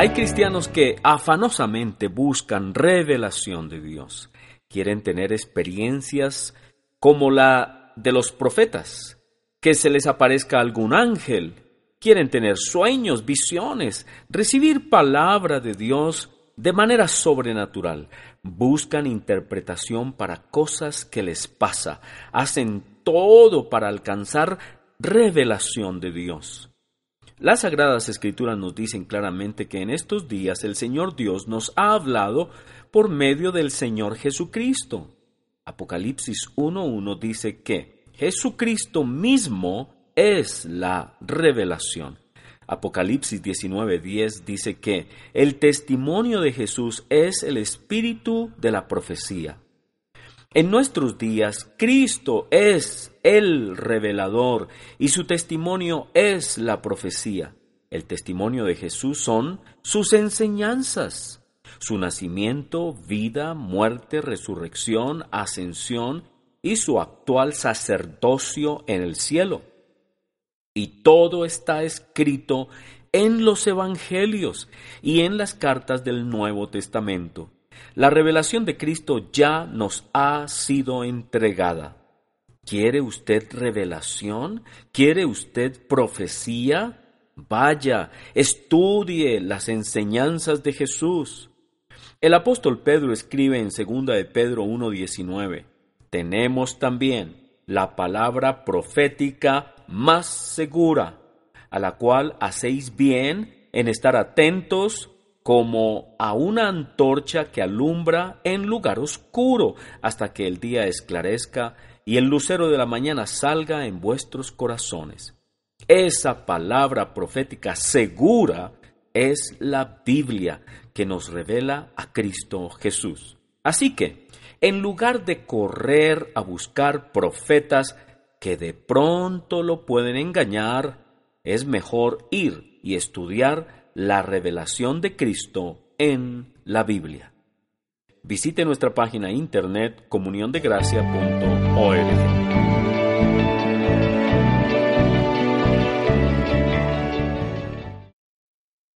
Hay cristianos que afanosamente buscan revelación de Dios. Quieren tener experiencias como la de los profetas, que se les aparezca algún ángel. Quieren tener sueños, visiones, recibir palabra de Dios de manera sobrenatural. Buscan interpretación para cosas que les pasa. Hacen todo para alcanzar revelación de Dios. Las Sagradas Escrituras nos dicen claramente que en estos días el Señor Dios nos ha hablado por medio del Señor Jesucristo. Apocalipsis 1.1 dice que Jesucristo mismo es la revelación. Apocalipsis 19.10 dice que el testimonio de Jesús es el espíritu de la profecía. En nuestros días, Cristo es el revelador y su testimonio es la profecía. El testimonio de Jesús son sus enseñanzas, su nacimiento, vida, muerte, resurrección, ascensión y su actual sacerdocio en el cielo. Y todo está escrito en los evangelios y en las cartas del Nuevo Testamento. La revelación de Cristo ya nos ha sido entregada. ¿Quiere usted revelación? ¿Quiere usted profecía? Vaya, estudie las enseñanzas de Jesús. El apóstol Pedro escribe en 2 de Pedro 1:19, tenemos también la palabra profética más segura, a la cual hacéis bien en estar atentos como a una antorcha que alumbra en lugar oscuro hasta que el día esclarezca y el lucero de la mañana salga en vuestros corazones. Esa palabra profética segura es la Biblia que nos revela a Cristo Jesús. Así que, en lugar de correr a buscar profetas que de pronto lo pueden engañar, es mejor ir y estudiar la revelación de Cristo en la Biblia. Visite nuestra página internet comuniondegracia.org.